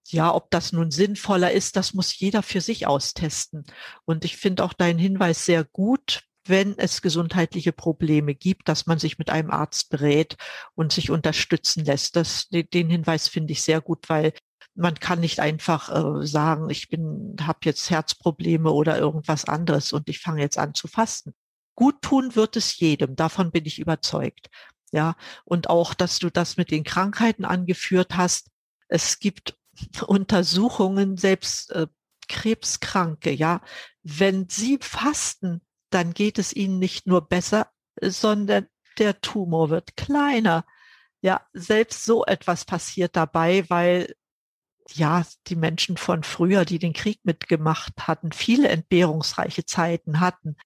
ja, ob das nun sinnvoller ist, das muss jeder für sich austesten. Und ich finde auch deinen Hinweis sehr gut, wenn es gesundheitliche Probleme gibt, dass man sich mit einem Arzt berät und sich unterstützen lässt. Das, den Hinweis finde ich sehr gut, weil man kann nicht einfach äh, sagen, ich bin, habe jetzt Herzprobleme oder irgendwas anderes und ich fange jetzt an zu fasten. Gut tun wird es jedem, davon bin ich überzeugt. Ja, und auch, dass du das mit den Krankheiten angeführt hast. Es gibt Untersuchungen, selbst äh, Krebskranke, ja, wenn sie fasten, dann geht es ihnen nicht nur besser, sondern der Tumor wird kleiner. Ja, selbst so etwas passiert dabei, weil ja, die Menschen von früher, die den Krieg mitgemacht hatten, viele entbehrungsreiche Zeiten hatten,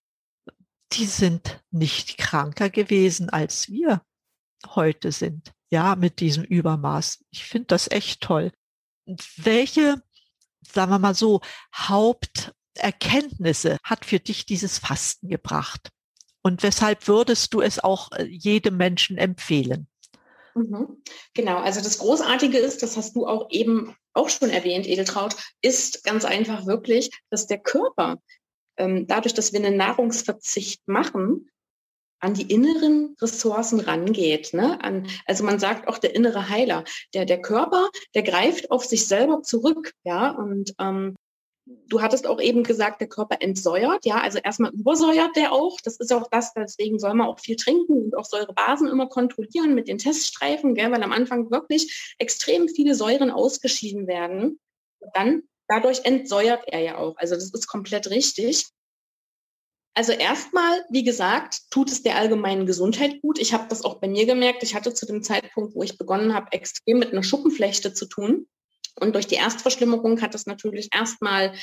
die sind nicht kranker gewesen, als wir heute sind. Ja, mit diesem Übermaß. Ich finde das echt toll welche, sagen wir mal so, Haupt Erkenntnisse hat für dich dieses Fasten gebracht? Und weshalb würdest du es auch äh, jedem Menschen empfehlen? Mhm. Genau, also das Großartige ist, das hast du auch eben auch schon erwähnt, Edeltraut, ist ganz einfach wirklich, dass der Körper ähm, dadurch, dass wir einen Nahrungsverzicht machen, an die inneren Ressourcen rangeht. Ne? An, also man sagt auch der innere Heiler. Der, der Körper, der greift auf sich selber zurück, ja, und ähm, du hattest auch eben gesagt, der Körper entsäuert. Ja, also erstmal übersäuert der auch. Das ist auch das, deswegen soll man auch viel trinken und auch Säurebasen immer kontrollieren mit den Teststreifen, gell, weil am Anfang wirklich extrem viele Säuren ausgeschieden werden. Und dann dadurch entsäuert er ja auch. Also das ist komplett richtig. Also erstmal, wie gesagt, tut es der allgemeinen Gesundheit gut. Ich habe das auch bei mir gemerkt. Ich hatte zu dem Zeitpunkt, wo ich begonnen habe, extrem mit einer Schuppenflechte zu tun. Und durch die Erstverschlimmerung hat es natürlich erstmal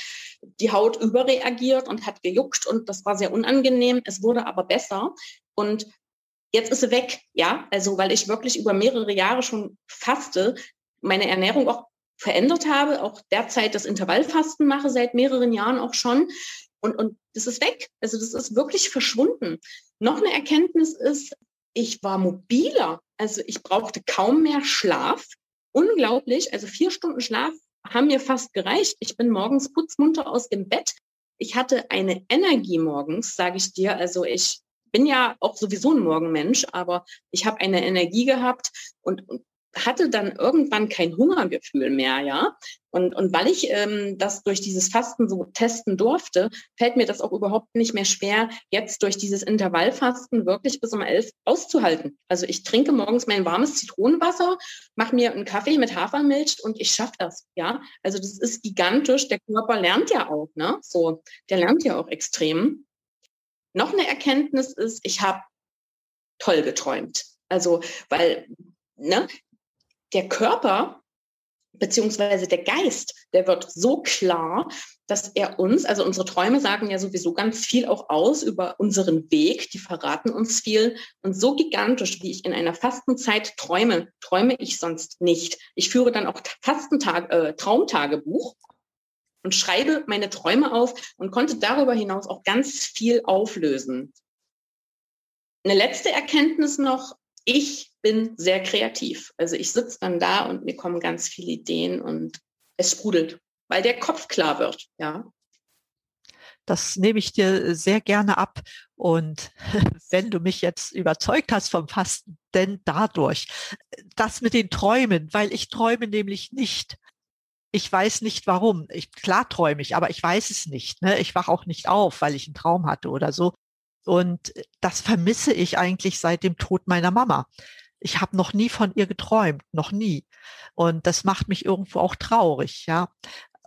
die Haut überreagiert und hat gejuckt und das war sehr unangenehm. Es wurde aber besser und jetzt ist sie weg, ja, also weil ich wirklich über mehrere Jahre schon faste, meine Ernährung auch verändert habe, auch derzeit das Intervallfasten mache seit mehreren Jahren auch schon und, und das ist weg. Also das ist wirklich verschwunden. Noch eine Erkenntnis ist, ich war mobiler. Also ich brauchte kaum mehr Schlaf unglaublich. Also vier Stunden Schlaf haben mir fast gereicht. Ich bin morgens putzmunter aus dem Bett. Ich hatte eine Energie morgens, sage ich dir. Also ich bin ja auch sowieso ein Morgenmensch, aber ich habe eine Energie gehabt und, und hatte dann irgendwann kein Hungergefühl mehr, ja. Und, und weil ich ähm, das durch dieses Fasten so testen durfte, fällt mir das auch überhaupt nicht mehr schwer, jetzt durch dieses Intervallfasten wirklich bis um elf auszuhalten. Also ich trinke morgens mein warmes Zitronenwasser, mache mir einen Kaffee mit Hafermilch und ich schaffe das, ja. Also das ist gigantisch. Der Körper lernt ja auch, ne? So, der lernt ja auch extrem. Noch eine Erkenntnis ist, ich habe toll geträumt. Also, weil ne, der Körper beziehungsweise der Geist, der wird so klar, dass er uns, also unsere Träume sagen ja sowieso ganz viel auch aus über unseren Weg, die verraten uns viel. Und so gigantisch, wie ich in einer Fastenzeit träume, träume ich sonst nicht. Ich führe dann auch Fastentag, äh, Traumtagebuch und schreibe meine Träume auf und konnte darüber hinaus auch ganz viel auflösen. Eine letzte Erkenntnis noch, ich bin sehr kreativ. Also ich sitze dann da und mir kommen ganz viele Ideen und es sprudelt, weil der Kopf klar wird, ja. Das nehme ich dir sehr gerne ab. Und wenn du mich jetzt überzeugt hast vom Fasten, denn dadurch, das mit den Träumen, weil ich träume nämlich nicht. Ich weiß nicht warum. Ich, klar träume ich, aber ich weiß es nicht. Ne? Ich wache auch nicht auf, weil ich einen Traum hatte oder so. Und das vermisse ich eigentlich seit dem Tod meiner Mama. Ich habe noch nie von ihr geträumt, noch nie. Und das macht mich irgendwo auch traurig, ja.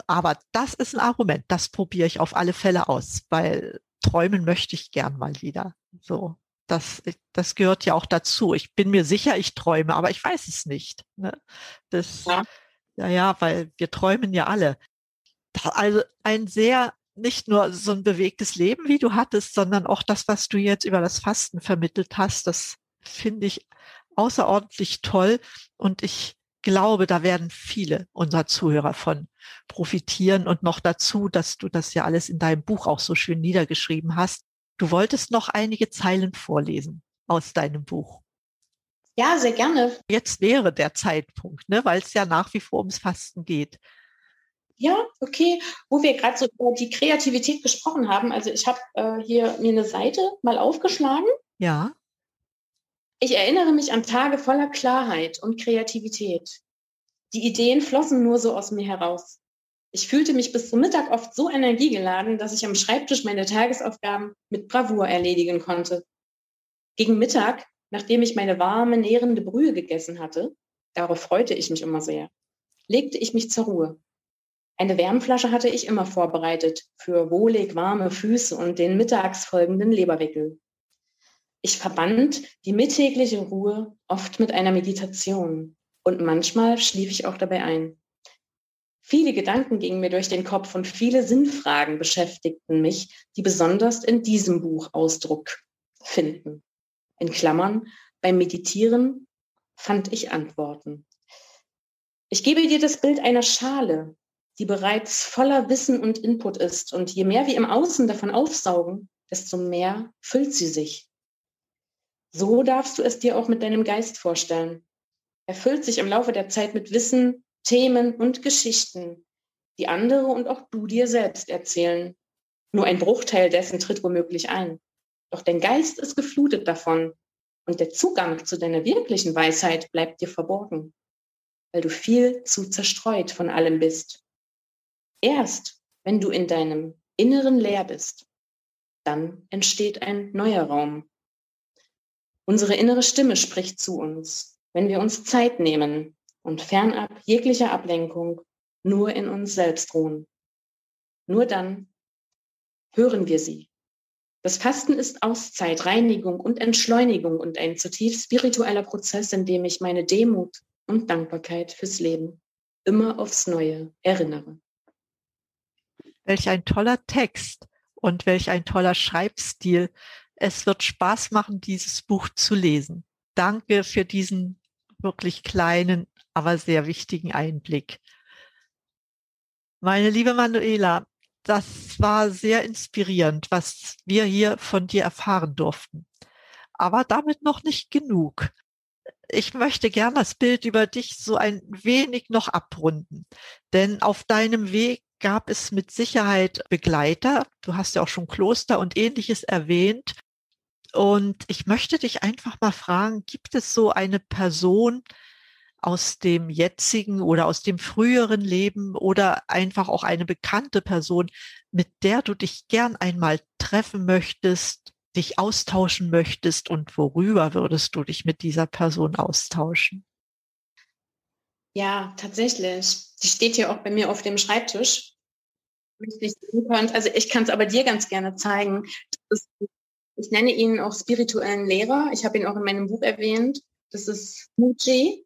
Aber das ist ein Argument, das probiere ich auf alle Fälle aus, weil träumen möchte ich gern mal wieder. So, das, das gehört ja auch dazu. Ich bin mir sicher, ich träume, aber ich weiß es nicht. Ne? Das, ja. ja, ja, weil wir träumen ja alle. Also ein sehr nicht nur so ein bewegtes Leben, wie du hattest, sondern auch das, was du jetzt über das Fasten vermittelt hast, das finde ich außerordentlich toll. Und ich glaube, da werden viele unserer Zuhörer von profitieren. Und noch dazu, dass du das ja alles in deinem Buch auch so schön niedergeschrieben hast. Du wolltest noch einige Zeilen vorlesen aus deinem Buch. Ja, sehr gerne. Jetzt wäre der Zeitpunkt, ne, weil es ja nach wie vor ums Fasten geht. Ja, okay. Wo wir gerade so über die Kreativität gesprochen haben, also ich habe äh, hier mir eine Seite mal aufgeschlagen. Ja. Ich erinnere mich an Tage voller Klarheit und Kreativität. Die Ideen flossen nur so aus mir heraus. Ich fühlte mich bis zum Mittag oft so energiegeladen, dass ich am Schreibtisch meine Tagesaufgaben mit Bravour erledigen konnte. Gegen Mittag, nachdem ich meine warme, nährende Brühe gegessen hatte, darauf freute ich mich immer sehr, legte ich mich zur Ruhe. Eine Wärmflasche hatte ich immer vorbereitet für wohlig warme Füße und den mittags folgenden Leberwickel. Ich verband die mittägliche Ruhe oft mit einer Meditation und manchmal schlief ich auch dabei ein. Viele Gedanken gingen mir durch den Kopf und viele Sinnfragen beschäftigten mich, die besonders in diesem Buch Ausdruck finden. In Klammern, beim Meditieren fand ich Antworten. Ich gebe dir das Bild einer Schale, die bereits voller Wissen und Input ist. Und je mehr wir im Außen davon aufsaugen, desto mehr füllt sie sich. So darfst du es dir auch mit deinem Geist vorstellen. Er füllt sich im Laufe der Zeit mit Wissen, Themen und Geschichten, die andere und auch du dir selbst erzählen. Nur ein Bruchteil dessen tritt womöglich ein. Doch dein Geist ist geflutet davon und der Zugang zu deiner wirklichen Weisheit bleibt dir verborgen, weil du viel zu zerstreut von allem bist. Erst wenn du in deinem Inneren leer bist, dann entsteht ein neuer Raum. Unsere innere Stimme spricht zu uns, wenn wir uns Zeit nehmen und fernab jeglicher Ablenkung nur in uns selbst ruhen. Nur dann hören wir sie. Das Fasten ist Auszeit, Reinigung und Entschleunigung und ein zutiefst spiritueller Prozess, in dem ich meine Demut und Dankbarkeit fürs Leben immer aufs Neue erinnere. Welch ein toller Text und welch ein toller Schreibstil. Es wird Spaß machen, dieses Buch zu lesen. Danke für diesen wirklich kleinen, aber sehr wichtigen Einblick. Meine liebe Manuela, das war sehr inspirierend, was wir hier von dir erfahren durften. Aber damit noch nicht genug. Ich möchte gern das Bild über dich so ein wenig noch abrunden. Denn auf deinem Weg gab es mit Sicherheit Begleiter. Du hast ja auch schon Kloster und ähnliches erwähnt. Und ich möchte dich einfach mal fragen, gibt es so eine Person aus dem jetzigen oder aus dem früheren Leben oder einfach auch eine bekannte Person, mit der du dich gern einmal treffen möchtest, dich austauschen möchtest und worüber würdest du dich mit dieser Person austauschen? Ja, tatsächlich. Sie steht hier auch bei mir auf dem Schreibtisch. Also ich kann es aber dir ganz gerne zeigen. Ist, ich nenne ihn auch spirituellen Lehrer. Ich habe ihn auch in meinem Buch erwähnt. Das ist Muji.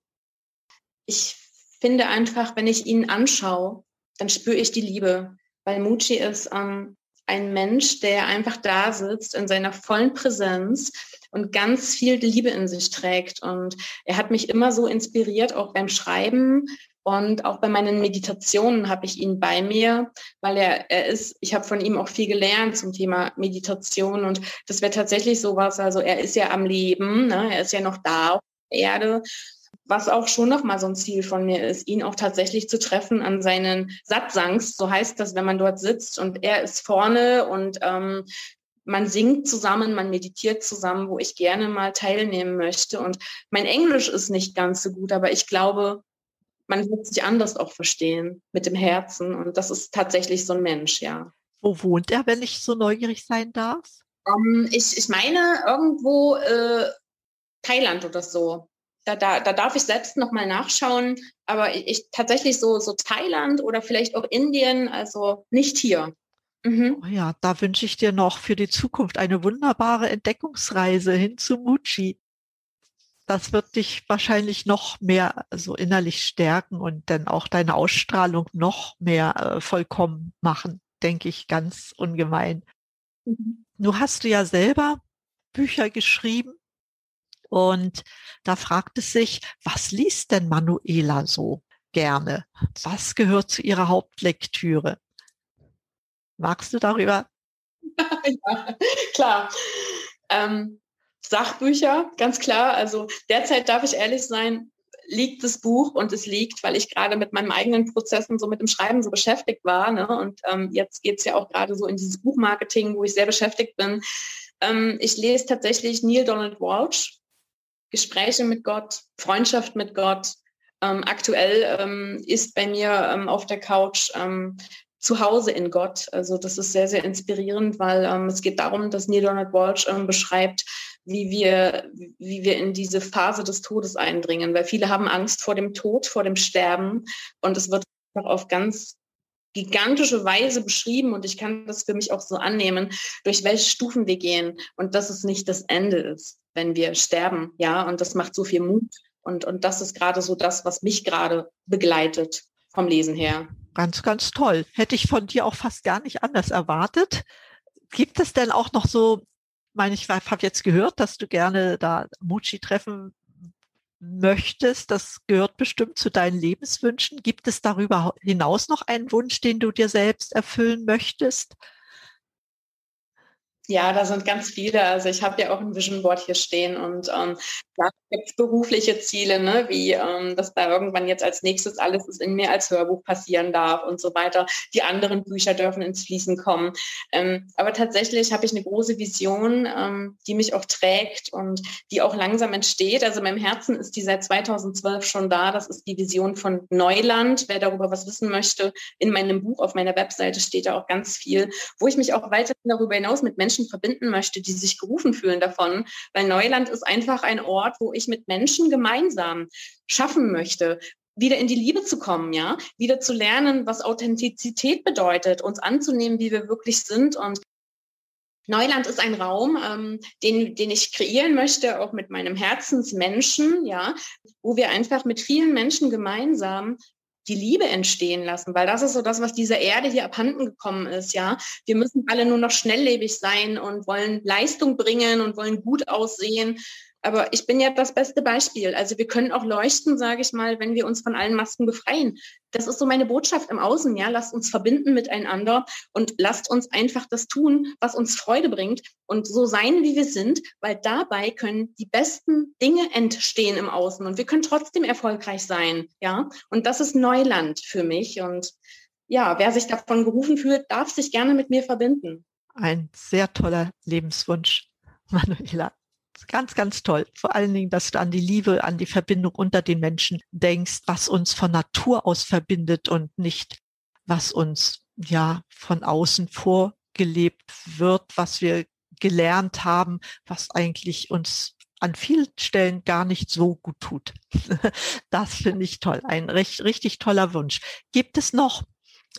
Ich finde einfach, wenn ich ihn anschaue, dann spüre ich die Liebe. Weil Muji ist ähm, ein Mensch, der einfach da sitzt in seiner vollen Präsenz und ganz viel Liebe in sich trägt. Und er hat mich immer so inspiriert, auch beim Schreiben. Und auch bei meinen Meditationen habe ich ihn bei mir, weil er, er ist, ich habe von ihm auch viel gelernt zum Thema Meditation. Und das wäre tatsächlich sowas, also er ist ja am Leben, ne? er ist ja noch da auf der Erde was auch schon nochmal so ein Ziel von mir ist, ihn auch tatsächlich zu treffen an seinen Satsangs. So heißt das, wenn man dort sitzt und er ist vorne und ähm, man singt zusammen, man meditiert zusammen, wo ich gerne mal teilnehmen möchte. Und mein Englisch ist nicht ganz so gut, aber ich glaube, man wird sich anders auch verstehen mit dem Herzen. Und das ist tatsächlich so ein Mensch, ja. Wo wohnt er, wenn ich so neugierig sein darf? Um, ähm, ich, ich meine irgendwo äh, Thailand oder so da, da, da darf ich selbst nochmal nachschauen, aber ich, ich, tatsächlich so, so Thailand oder vielleicht auch Indien, also nicht hier. Mhm. Oh ja, da wünsche ich dir noch für die Zukunft eine wunderbare Entdeckungsreise hin zu Muji. Das wird dich wahrscheinlich noch mehr so innerlich stärken und dann auch deine Ausstrahlung noch mehr äh, vollkommen machen, denke ich ganz ungemein. Mhm. Nur hast du ja selber Bücher geschrieben und da fragt es sich, was liest denn Manuela so gerne? Was gehört zu ihrer Hauptlektüre? Magst du darüber? ja, klar. Ähm, Sachbücher, ganz klar. Also derzeit darf ich ehrlich sein, liegt das Buch und es liegt, weil ich gerade mit meinen eigenen Prozessen so mit dem Schreiben so beschäftigt war. Ne? Und ähm, jetzt geht es ja auch gerade so in dieses Buchmarketing, wo ich sehr beschäftigt bin. Ähm, ich lese tatsächlich Neil Donald Walsh, Gespräche mit Gott, Freundschaft mit Gott. Ähm, aktuell ähm, ist bei mir ähm, auf der Couch ähm, zu Hause in Gott. Also das ist sehr, sehr inspirierend, weil ähm, es geht darum, dass Neil Donald Walsh ähm, beschreibt, wie wir, wie wir in diese Phase des Todes eindringen, weil viele haben Angst vor dem Tod, vor dem Sterben und es wird auf ganz gigantische Weise beschrieben und ich kann das für mich auch so annehmen, durch welche Stufen wir gehen und dass es nicht das Ende ist wenn wir sterben, ja, und das macht so viel Mut. Und, und das ist gerade so das, was mich gerade begleitet vom Lesen her. Ganz, ganz toll. Hätte ich von dir auch fast gar nicht anders erwartet. Gibt es denn auch noch so, meine ich habe jetzt gehört, dass du gerne da Muji treffen möchtest, das gehört bestimmt zu deinen Lebenswünschen. Gibt es darüber hinaus noch einen Wunsch, den du dir selbst erfüllen möchtest? Ja, da sind ganz viele. Also ich habe ja auch ein Vision Board hier stehen und ähm, da gibt es berufliche Ziele, ne, wie ähm, dass da irgendwann jetzt als nächstes alles in mir als Hörbuch passieren darf und so weiter. Die anderen Bücher dürfen ins Fließen kommen. Ähm, aber tatsächlich habe ich eine große Vision, ähm, die mich auch trägt und die auch langsam entsteht. Also in meinem Herzen ist die seit 2012 schon da. Das ist die Vision von Neuland. Wer darüber was wissen möchte, in meinem Buch auf meiner Webseite steht da auch ganz viel, wo ich mich auch weiter darüber hinaus mit Menschen verbinden möchte, die sich gerufen fühlen davon. Weil Neuland ist einfach ein Ort, wo ich mit Menschen gemeinsam schaffen möchte, wieder in die Liebe zu kommen, ja, wieder zu lernen, was Authentizität bedeutet, uns anzunehmen, wie wir wirklich sind. Und Neuland ist ein Raum, ähm, den, den ich kreieren möchte, auch mit meinem Herzensmenschen, ja, wo wir einfach mit vielen Menschen gemeinsam die Liebe entstehen lassen, weil das ist so das, was dieser Erde hier abhanden gekommen ist, ja. Wir müssen alle nur noch schnelllebig sein und wollen Leistung bringen und wollen gut aussehen. Aber ich bin ja das beste Beispiel. Also wir können auch leuchten, sage ich mal, wenn wir uns von allen Masken befreien. Das ist so meine Botschaft im Außen, ja. Lasst uns verbinden miteinander und lasst uns einfach das tun, was uns Freude bringt und so sein, wie wir sind, weil dabei können die besten Dinge entstehen im Außen und wir können trotzdem erfolgreich sein, ja. Und das ist Neuland für mich und ja, wer sich davon gerufen fühlt, darf sich gerne mit mir verbinden. Ein sehr toller Lebenswunsch, Manuela. Ganz, ganz toll. Vor allen Dingen, dass du an die Liebe, an die Verbindung unter den Menschen denkst, was uns von Natur aus verbindet und nicht, was uns ja von außen vorgelebt wird, was wir gelernt haben, was eigentlich uns an vielen Stellen gar nicht so gut tut. Das finde ich toll. Ein recht, richtig toller Wunsch. Gibt es noch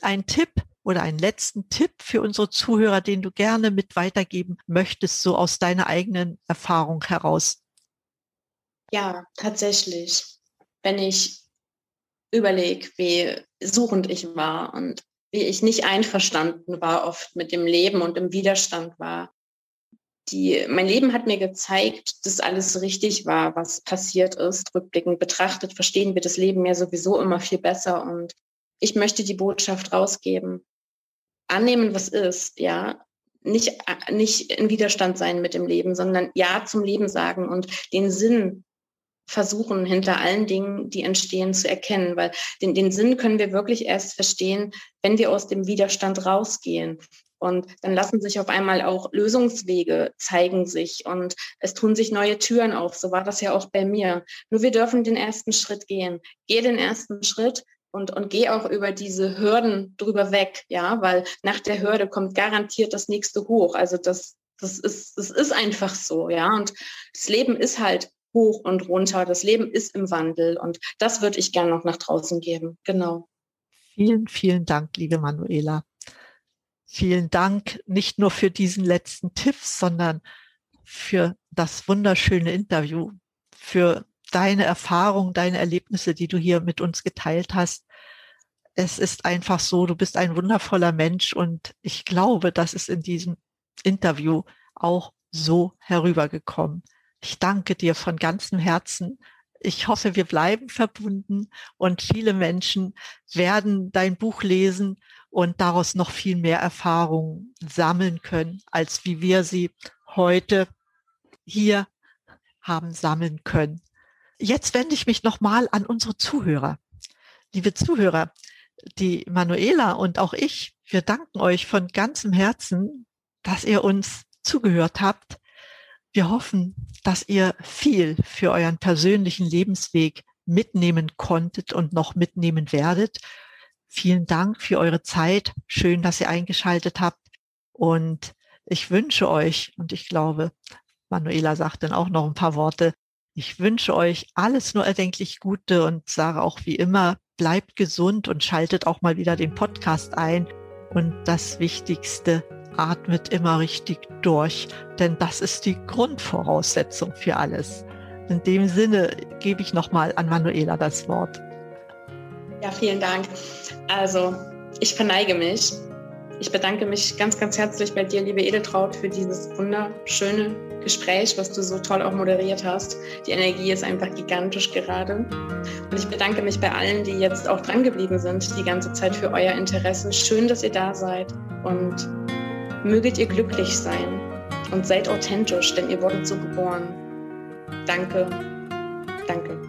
einen Tipp, oder einen letzten Tipp für unsere Zuhörer, den du gerne mit weitergeben möchtest, so aus deiner eigenen Erfahrung heraus? Ja, tatsächlich. Wenn ich überlege, wie suchend ich war und wie ich nicht einverstanden war oft mit dem Leben und im Widerstand war. Die, mein Leben hat mir gezeigt, dass alles richtig war, was passiert ist. Rückblickend betrachtet verstehen wir das Leben ja sowieso immer viel besser und ich möchte die Botschaft rausgeben annehmen, was ist, ja, nicht, nicht in Widerstand sein mit dem Leben, sondern Ja zum Leben sagen und den Sinn versuchen, hinter allen Dingen, die entstehen, zu erkennen, weil den, den Sinn können wir wirklich erst verstehen, wenn wir aus dem Widerstand rausgehen. Und dann lassen sich auf einmal auch Lösungswege zeigen sich und es tun sich neue Türen auf. So war das ja auch bei mir. Nur wir dürfen den ersten Schritt gehen. Geh den ersten Schritt und, und geh auch über diese Hürden drüber weg, ja, weil nach der Hürde kommt garantiert das nächste hoch. Also das, das ist, das ist einfach so, ja. Und das Leben ist halt hoch und runter. Das Leben ist im Wandel und das würde ich gerne noch nach draußen geben. Genau. Vielen, vielen Dank, liebe Manuela. Vielen Dank nicht nur für diesen letzten Tipp, sondern für das wunderschöne Interview, für deine Erfahrung, deine Erlebnisse, die du hier mit uns geteilt hast. Es ist einfach so, du bist ein wundervoller Mensch und ich glaube, das ist in diesem Interview auch so herübergekommen. Ich danke dir von ganzem Herzen. Ich hoffe, wir bleiben verbunden und viele Menschen werden dein Buch lesen und daraus noch viel mehr Erfahrungen sammeln können, als wie wir sie heute hier haben sammeln können. Jetzt wende ich mich nochmal an unsere Zuhörer. Liebe Zuhörer, die Manuela und auch ich, wir danken euch von ganzem Herzen, dass ihr uns zugehört habt. Wir hoffen, dass ihr viel für euren persönlichen Lebensweg mitnehmen konntet und noch mitnehmen werdet. Vielen Dank für eure Zeit. Schön, dass ihr eingeschaltet habt. Und ich wünsche euch, und ich glaube, Manuela sagt dann auch noch ein paar Worte, ich wünsche euch alles nur erdenklich Gute und sage auch wie immer, bleibt gesund und schaltet auch mal wieder den Podcast ein. Und das Wichtigste, atmet immer richtig durch, denn das ist die Grundvoraussetzung für alles. In dem Sinne gebe ich nochmal an Manuela das Wort. Ja, vielen Dank. Also, ich verneige mich ich bedanke mich ganz, ganz herzlich bei dir, liebe Edeltraut, für dieses wunderschöne Gespräch, was du so toll auch moderiert hast. Die Energie ist einfach gigantisch gerade. Und ich bedanke mich bei allen, die jetzt auch dran geblieben sind, die ganze Zeit für euer Interesse. Schön, dass ihr da seid und möget ihr glücklich sein und seid authentisch, denn ihr wurdet so geboren. Danke, danke.